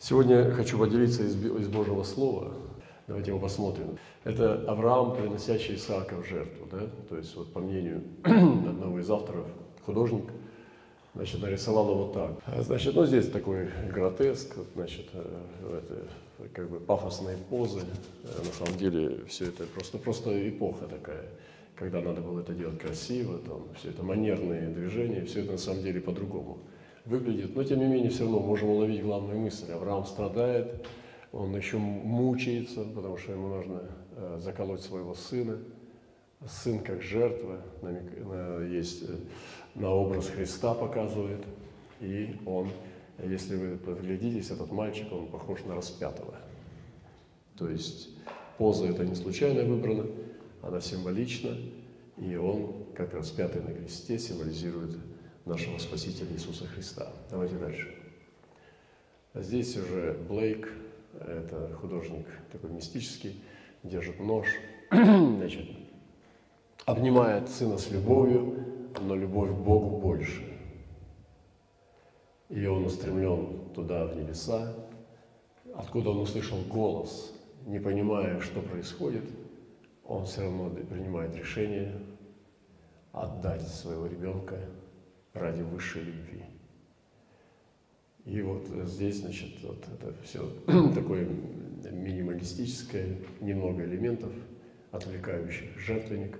Сегодня хочу поделиться из, из Божьего Слова. Давайте его посмотрим. Это Авраам, приносящий Исаака в жертву. Да? То есть, вот по мнению одного из авторов, художник, значит, нарисовал его так. Значит, ну здесь такой гротеск, значит, э, это, как бы пафосные позы. Э, на самом деле все это просто, просто эпоха такая, когда надо было это делать красиво, там, все это манерные движения, все это на самом деле по-другому выглядит. Но тем не менее все равно можем уловить главную мысль. Авраам страдает, он еще мучается, потому что ему нужно э, заколоть своего сына. Сын как жертва, есть э, на образ Христа показывает. И он, если вы подглядитесь, этот мальчик, он похож на распятого. То есть поза это не случайно выбрана, она символична, и он, как распятый на кресте, символизирует нашего Спасителя Иисуса Христа. Давайте дальше. Здесь уже Блейк, это художник такой мистический, держит нож, значит, обнимает сына с любовью, но любовь к Богу больше. И он устремлен туда, в небеса, откуда он услышал голос, не понимая, что происходит, он все равно принимает решение отдать своего ребенка ради высшей любви. И вот здесь, значит, вот это все такое минималистическое, немного элементов, отвлекающих жертвенник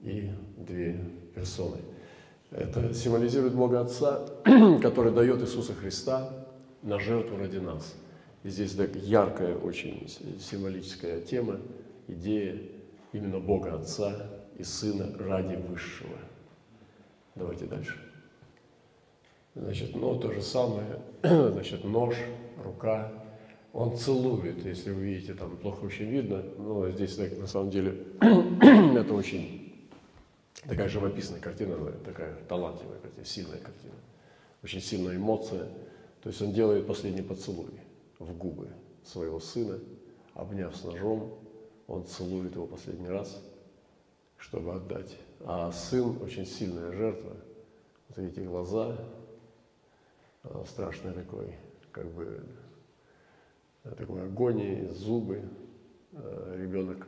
и две персоны. Это символизирует Бога Отца, который дает Иисуса Христа на жертву ради нас. И здесь так яркая, очень символическая тема, идея именно Бога Отца и Сына ради Высшего. Давайте дальше. Значит, ну, то же самое, значит, нож, рука, он целует, если вы видите, там плохо очень видно, но здесь на самом деле это очень такая живописная картина, такая талантливая картина, сильная картина, очень сильная эмоция. То есть он делает последний поцелуй в губы своего сына, обняв с ножом, он целует его последний раз, чтобы отдать. А сын очень сильная жертва. Вот эти глаза, Э, страшный такой, как бы, э, такой агонии, зубы, э, ребенок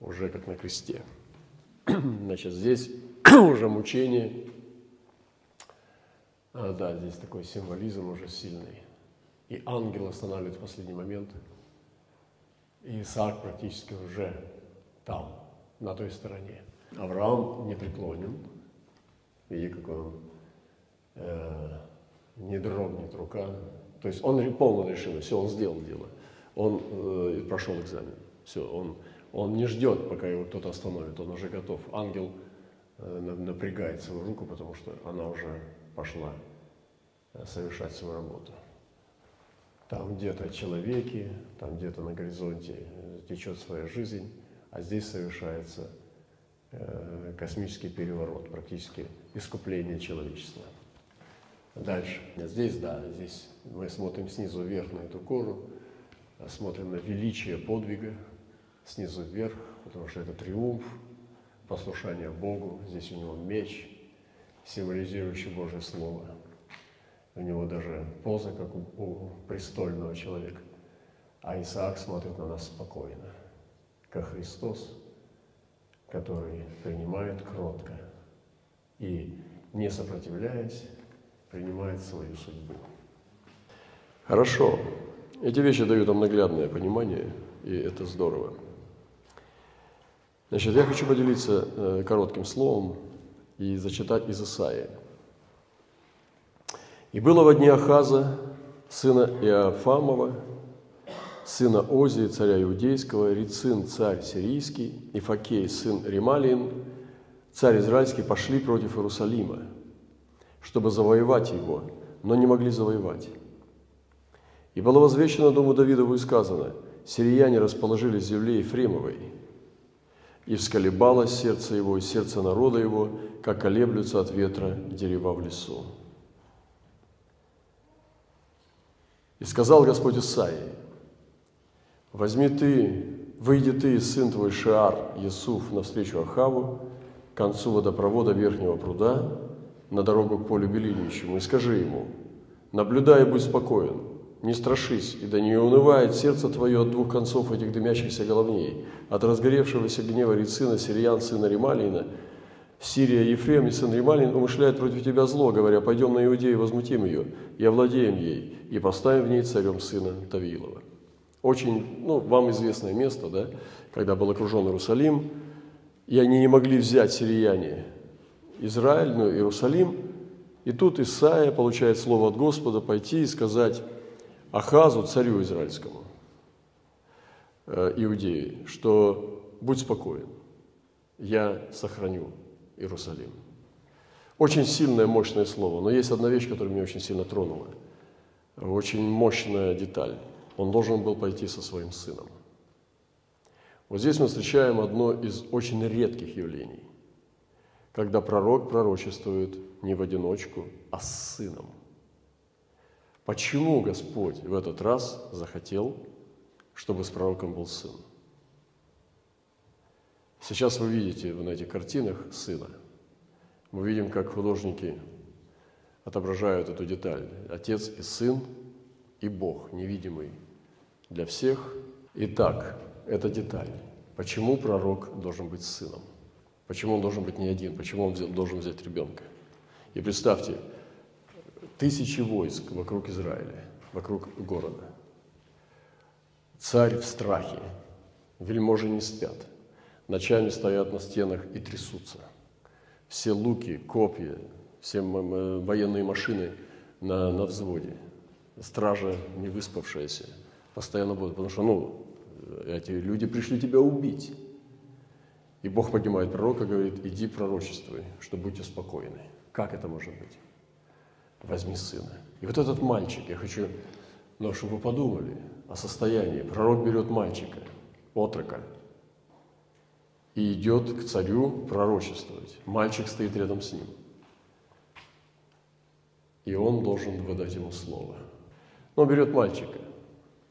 уже как на кресте. Значит, здесь уже мучение, а, да, здесь такой символизм уже сильный. И ангел останавливает в последний момент. И Исаак практически уже там, на той стороне. Авраам непреклонен. Видите, как он э, не дрогнет рука. То есть он полно решил, все, он сделал дело. Он э, прошел экзамен. Все, он, он не ждет, пока его кто-то остановит, он уже готов. Ангел э, напрягает свою руку, потому что она уже пошла э, совершать свою работу. Там где-то человеки, там где-то на горизонте э, течет своя жизнь, а здесь совершается э, космический переворот, практически искупление человечества. Дальше. Здесь, да, здесь мы смотрим снизу вверх на эту кожу, смотрим на величие подвига снизу вверх, потому что это триумф, послушание Богу. Здесь у него меч, символизирующий Божье Слово. У него даже поза, как у престольного человека. А Исаак смотрит на нас спокойно, как Христос, который принимает кротко и, не сопротивляясь, принимает свою судьбу. Хорошо. Эти вещи дают нам наглядное понимание, и это здорово. Значит, я хочу поделиться э, коротким словом и зачитать из Исаии. «И было во дни Ахаза, сына Иофамова, сына Озии, царя Иудейского, Рицин, царь сирийский, и Факей, сын Рималиин, царь израильский, пошли против Иерусалима, чтобы завоевать его, но не могли завоевать. И было возвещено дому Давидову и сказано, «Сирияне расположились в земле Ефремовой, и всколебалось сердце его и сердце народа его, как колеблются от ветра дерева в лесу». И сказал Господь Исаии, «Возьми ты, выйди ты и сын твой Шиар, Иисуф, навстречу Ахаву, к концу водопровода верхнего пруда, на дорогу к полю белильничему и скажи ему, наблюдай и будь спокоен, не страшись, и да не унывает сердце твое от двух концов этих дымящихся головней, от разгоревшегося гнева Рицина, Сириан, сына Рималина, Сирия, Ефрем и сын Рималин умышляют против тебя зло, говоря, пойдем на Иудею, возмутим ее, и овладеем ей, и поставим в ней царем сына Тавилова. Очень, ну, вам известное место, да, когда был окружен Иерусалим, и они не могли взять сирияне Израиль, но Иерусалим, и тут Исаия получает слово от Господа пойти и сказать Ахазу, царю израильскому, э, Иудеи, что будь спокоен, я сохраню Иерусалим. Очень сильное, мощное слово. Но есть одна вещь, которая меня очень сильно тронула. Очень мощная деталь. Он должен был пойти со своим сыном. Вот здесь мы встречаем одно из очень редких явлений, когда пророк пророчествует не в одиночку, а с сыном. Почему Господь в этот раз захотел, чтобы с пророком был сын? Сейчас вы видите на этих картинах сына. Мы видим, как художники отображают эту деталь. Отец и сын и Бог, невидимый для всех. Итак, эта деталь. Почему пророк должен быть сыном? Почему он должен быть не один? Почему он должен взять ребенка? И представьте, тысячи войск вокруг Израиля, вокруг города. Царь в страхе, вельможи не спят – ночами стоят на стенах и трясутся. Все луки, копья, все военные машины на, на взводе. Стража не выспавшаяся постоянно будет, потому что, ну, эти люди пришли тебя убить. И Бог поднимает пророка, говорит, иди пророчествуй, что будьте спокойны. Как это может быть? Возьми сына. И вот этот мальчик, я хочу, ну, чтобы вы подумали о состоянии. Пророк берет мальчика, отрока, и идет к царю пророчествовать. Мальчик стоит рядом с ним. И он должен выдать ему слово. Но берет мальчика.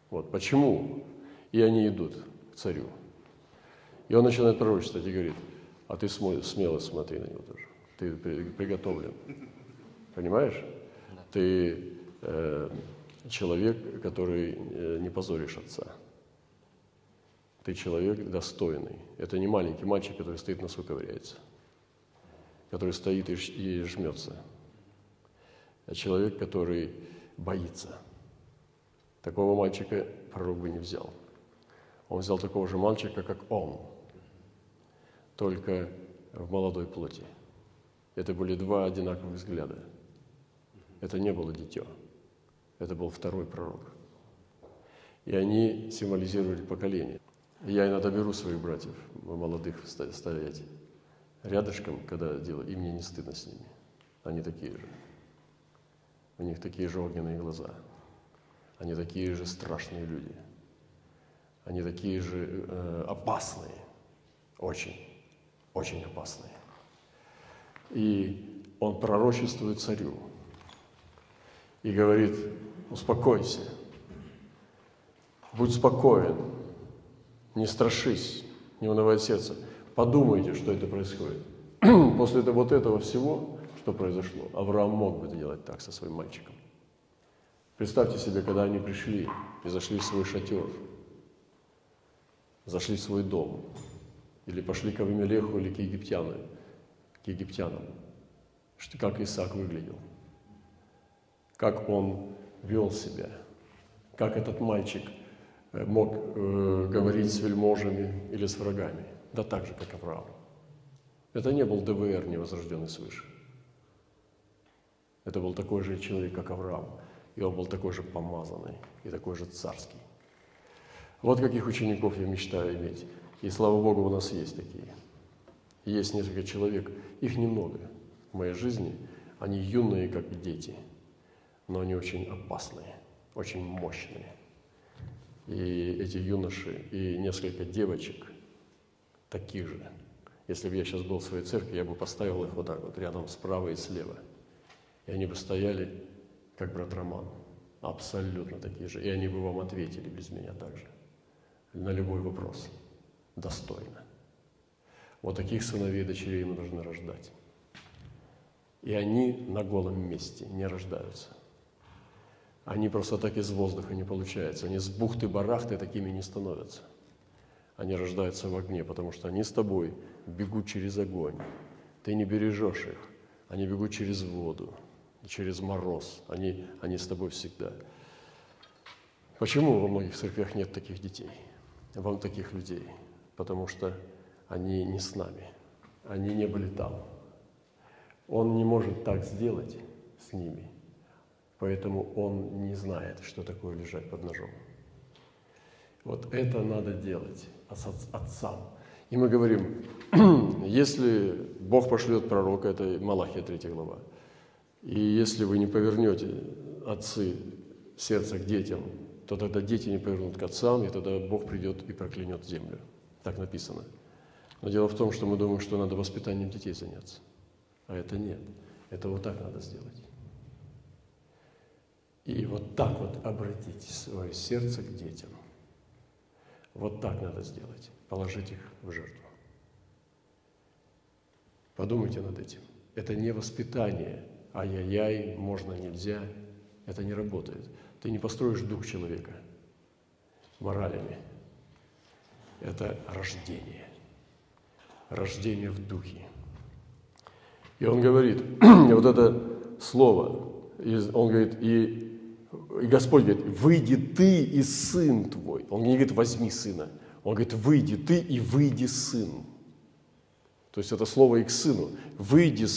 Вот почему? И они идут к царю. И он начинает пророчествовать и говорит, а ты смело смотри на него тоже. Ты приготовлен. Понимаешь? Ты э, человек, который э, не позоришь отца. Ты человек достойный. Это не маленький мальчик, который стоит носу ковыряется, который стоит и жмется, а человек, который боится. Такого мальчика пророк бы не взял. Он взял такого же мальчика, как он, только в молодой плоти. Это были два одинаковых взгляда. Это не было дитё. Это был второй пророк. И они символизировали поколение. Я иногда беру своих братьев, молодых, стоять рядышком, когда делаю, и мне не стыдно с ними. Они такие же. У них такие же огненные глаза. Они такие же страшные люди. Они такие же э, опасные. Очень, очень опасные. И он пророчествует царю и говорит, успокойся, будь спокоен, не страшись, не унывает сердце. Подумайте, что это происходит. После этого, вот этого всего, что произошло, Авраам мог бы делать так со своим мальчиком. Представьте себе, когда они пришли и зашли в свой шатер, зашли в свой дом, или пошли к Авимелеху или к египтянам, к египтянам, что, как Исаак выглядел, как он вел себя, как этот мальчик – Э, мог э, говорить с вельможами или с врагами. Да так же, как Авраам. Это не был ДВР, невозрожденный свыше. Это был такой же человек, как Авраам. И он был такой же помазанный и такой же царский. Вот каких учеников я мечтаю иметь. И слава Богу, у нас есть такие. Есть несколько человек, их немного в моей жизни. Они юные, как дети, но они очень опасные, очень мощные – и эти юноши, и несколько девочек таких же. Если бы я сейчас был в своей церкви, я бы поставил их вот так вот, рядом справа и слева. И они бы стояли, как брат Роман, абсолютно такие же. И они бы вам ответили без меня также на любой вопрос. Достойно. Вот таких сыновей и дочерей мы должны рождать. И они на голом месте не рождаются. они просто так из воздуха не получаются. Они с бухты-барахты такими не становятся. Они рождаются в огне, потому что они с тобой бегут через огонь. Ты не бережешь их. Они бегут через воду, через мороз. Они, они с тобой всегда. Почему во многих церквях нет таких детей, вам таких людей? Потому что они не с нами, они не были там. Он не может так сделать с ними, поэтому он не знает, что такое лежать под ножом. Вот это надо делать отцам. И мы говорим, если Бог пошлет пророка, это Малахия 3 глава, и если вы не повернете, отцы, сердце к детям, то тогда дети не повернут к отцам, и тогда Бог придет и проклянет землю. Так написано. Но дело в том, что мы думаем, что надо воспитанием детей заняться. А это нет. Это вот так надо сделать. И вот так вот обратить свое сердце к детям. Вот так надо сделать. Положить их в жертву. Подумайте над этим. Это не воспитание. Ай-яй-яй, можно, нельзя. Это не работает. Ты не построишь дух человека моралями. Это рождение. Рождение в духе. И он говорит, вот это слово, он говорит, и, и Господь говорит, выйди ты и сын твой. Он не говорит, возьми сына. Он говорит, выйди ты и выйди сын. То есть это слово и к сыну. Выйди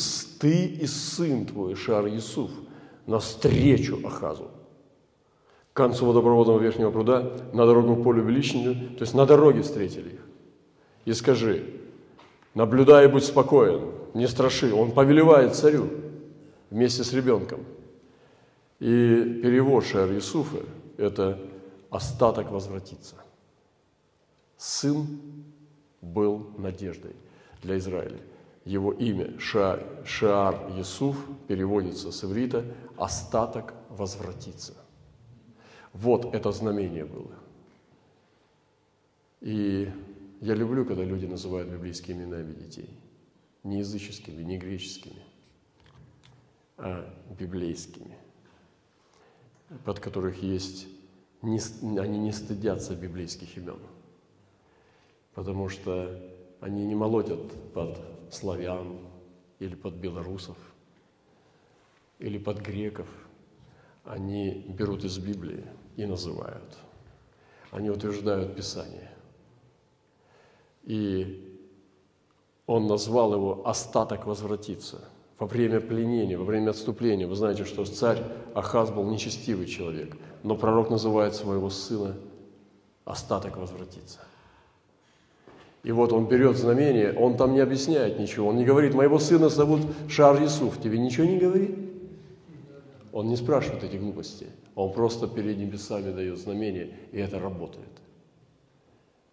ты и сын твой, Шар Иисуф, навстречу Ахазу. К концу водопроводного верхнего пруда, на дорогу к полю величному, то есть на дороге встретили их. И скажи, наблюдай и будь спокоен, не страши. Он повелевает царю вместе с ребенком. И перевод Шар Иисуфа – это остаток возвратится. Сын был надеждой для Израиля. Его имя Ша, Шаар Иисуф переводится с иврита «остаток возвратится». Вот это знамение было. И я люблю, когда люди называют библейскими именами детей. Не языческими, не греческими, а библейскими, под которых есть, не, они не стыдятся библейских имен, потому что они не молотят под славян или под белорусов или под греков. Они берут из Библии и называют. Они утверждают Писание. И он назвал его «остаток возвратиться» во время пленения, во время отступления. Вы знаете, что царь Ахаз был нечестивый человек, но пророк называет своего сына «остаток возвратиться». И вот он берет знамение, он там не объясняет ничего, он не говорит, моего сына зовут Шар Исуф, тебе ничего не говорит? Он не спрашивает эти глупости, он просто перед небесами дает знамение, и это работает.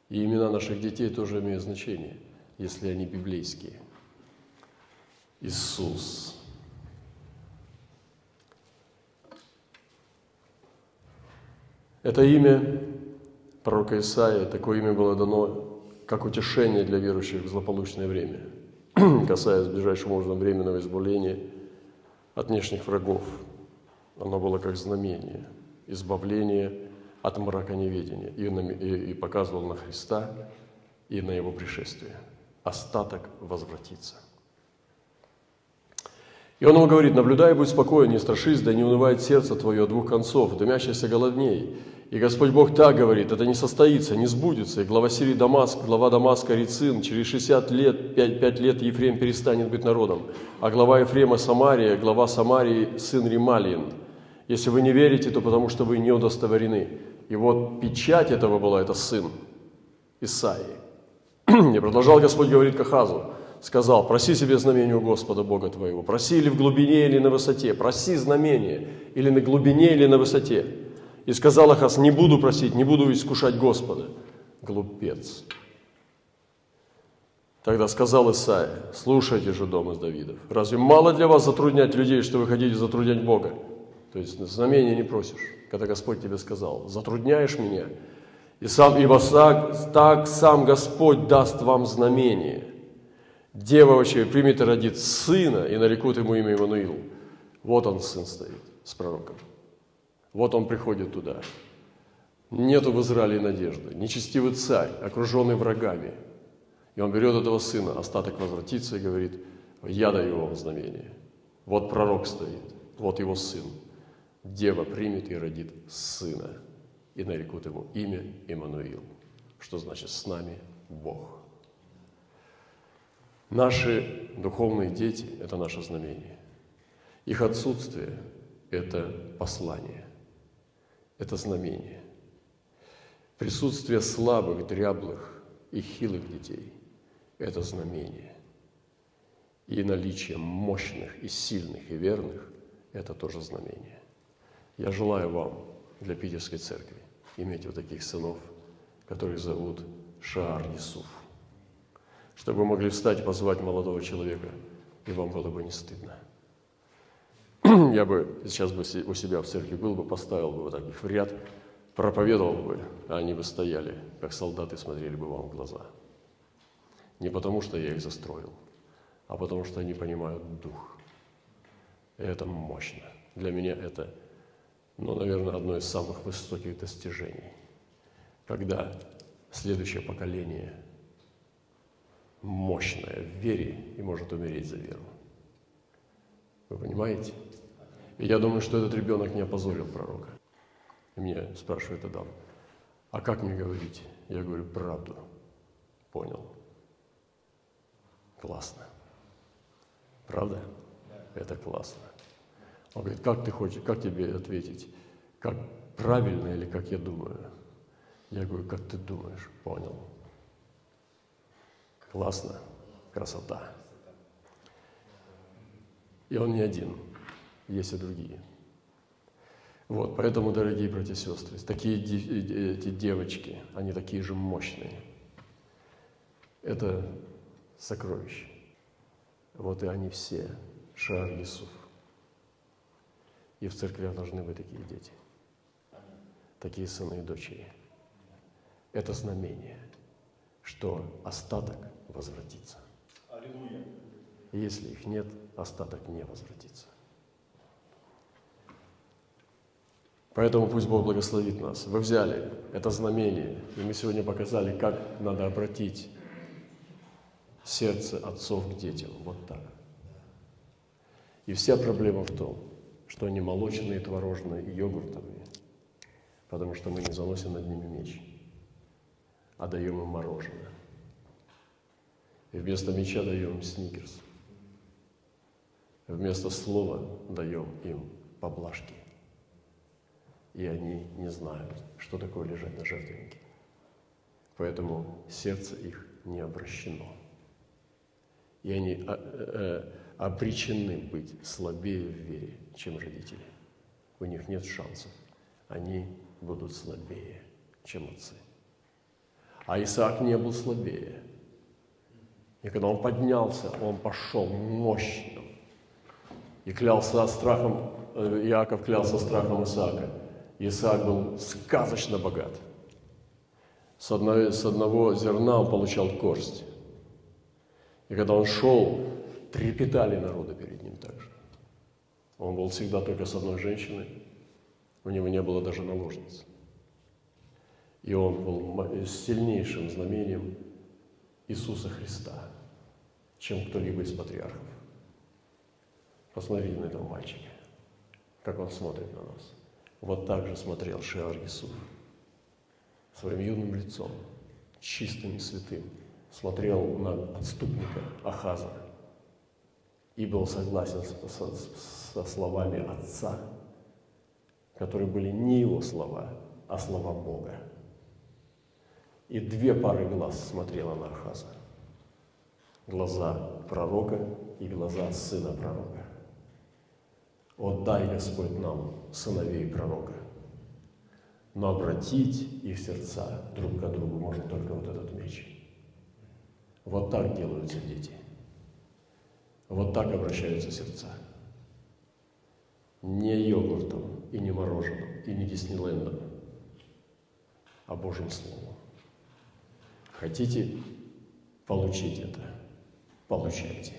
И имена наших детей тоже имеют значение, если они библейские. Иисус. Это имя пророка Исаия, такое имя было дано как утешение для верующих в злополучное время, касаясь ближайшего можно временного избавления от внешних врагов. Оно было как знамение, избавление от мрака неведения и, и, и показывал на Христа и на Его пришествие. Остаток возвратится. И он ему говорит, наблюдай, будь спокоен, не страшись, да не унывает сердце твое двух концов, дымящихся голодней, и Господь Бог так говорит, это не состоится, не сбудется. И глава Сирии Дамаск, глава Дамаска Рицин, через 60 лет, 5, 5 лет Ефрем перестанет быть народом. А глава Ефрема Самария, глава Самарии сын Рималиин. Если вы не верите, то потому что вы не удостоворены. И вот печать этого была, это сын Исаии. И продолжал Господь говорить к Ахазу, сказал, проси себе знамение у Господа Бога твоего. Проси или в глубине, или на высоте. Проси знамение или на глубине, или на высоте. И сказал Ахаз, не буду просить, не буду искушать Господа. Глупец. Тогда сказал Исаия, слушайте же, дом из Давидов, разве мало для вас затруднять людей, что вы хотите затруднять Бога? То есть знамения не просишь, когда Господь тебе сказал, затрудняешь меня, и сам, ибо так, так сам Господь даст вам знамение. Дева вообще примет и родит сына, и нарекут ему имя Имануил. Вот он, сын стоит с пророком. Вот он приходит туда. Нету в Израиле надежды. Нечестивый царь, окруженный врагами. И он берет этого сына, остаток возвратится и говорит, я даю вам знамение. Вот пророк стоит, вот его сын. Дева примет и родит сына, и нарекут ему имя Иммануил, что значит «с нами Бог». Наши духовные дети – это наше знамение. Их отсутствие – это послание, это знамение. Присутствие слабых, дряблых и хилых детей – это знамение. И наличие мощных и сильных и верных – это тоже знамение. Я желаю вам для Питерской церкви иметь вот таких сынов, которых зовут Шаар Исуф чтобы вы могли встать и позвать молодого человека, и вам было бы не стыдно. Я бы сейчас бы у себя в церкви был бы, поставил бы вот так их в ряд, проповедовал бы, а они бы стояли, как солдаты, смотрели бы вам в глаза. Не потому, что я их застроил, а потому, что они понимают дух. И это мощно. Для меня это, ну, наверное, одно из самых высоких достижений. Когда следующее поколение – мощная в вере и может умереть за веру. Вы понимаете? И я думаю, что этот ребенок не опозорил пророка. И меня спрашивает Адам, а как мне говорить? Я говорю, правду. Понял. Классно. Правда? Это классно. Он говорит, как ты хочешь, как тебе ответить? Как правильно или как я думаю? Я говорю, как ты думаешь? Понял. Классно, красота. И он не один, есть и другие. Вот, поэтому, дорогие братья и сестры, такие эти девочки, они такие же мощные. Это сокровище. Вот и они все, Шар Иисус. И в церквях должны быть такие дети, такие сыны и дочери. Это знамение, что остаток возвратиться. Если их нет, остаток не возвратится. Поэтому пусть Бог благословит нас. Вы взяли это знамение, и мы сегодня показали, как надо обратить сердце отцов к детям. Вот так. И вся проблема в том, что они молочные, творожные и йогуртовые, потому что мы не заносим над ними меч, а даем им мороженое. И вместо меча даем им сникерс. Вместо слова даем им поблажки. И они не знают, что такое лежать на жертвеннике. Поэтому сердце их не обращено. И они э, э, обречены быть слабее в вере, чем родители. У них нет шансов. Они будут слабее, чем отцы. А Исаак не был слабее – и когда он поднялся, он пошел мощным. И клялся страхом, э, Иаков клялся страхом Исаака. Исаак был сказочно богат. С одного, с одного зерна он получал горсть. И когда он шел, трепетали народы перед ним также. Он был всегда только с одной женщиной, у него не было даже наложниц. И он был сильнейшим знамением Иисуса Христа, чем кто-либо из патриархов. Посмотрите на этого мальчика, как он смотрит на нас. Вот так же смотрел Шиар Иисус своим юным лицом, чистым и святым, смотрел на отступника Ахаза и был согласен со, со словами Отца, которые были не его слова, а слова Бога и две пары глаз смотрела на Ахаза. Глаза пророка и глаза сына пророка. Вот дай, Господь, нам сыновей пророка. Но обратить их сердца друг к другу может только вот этот меч. Вот так делаются дети. Вот так обращаются сердца. Не йогуртом и не мороженым, и не Диснейлендом, а Божьим Словом. Хотите получить это? Получайте.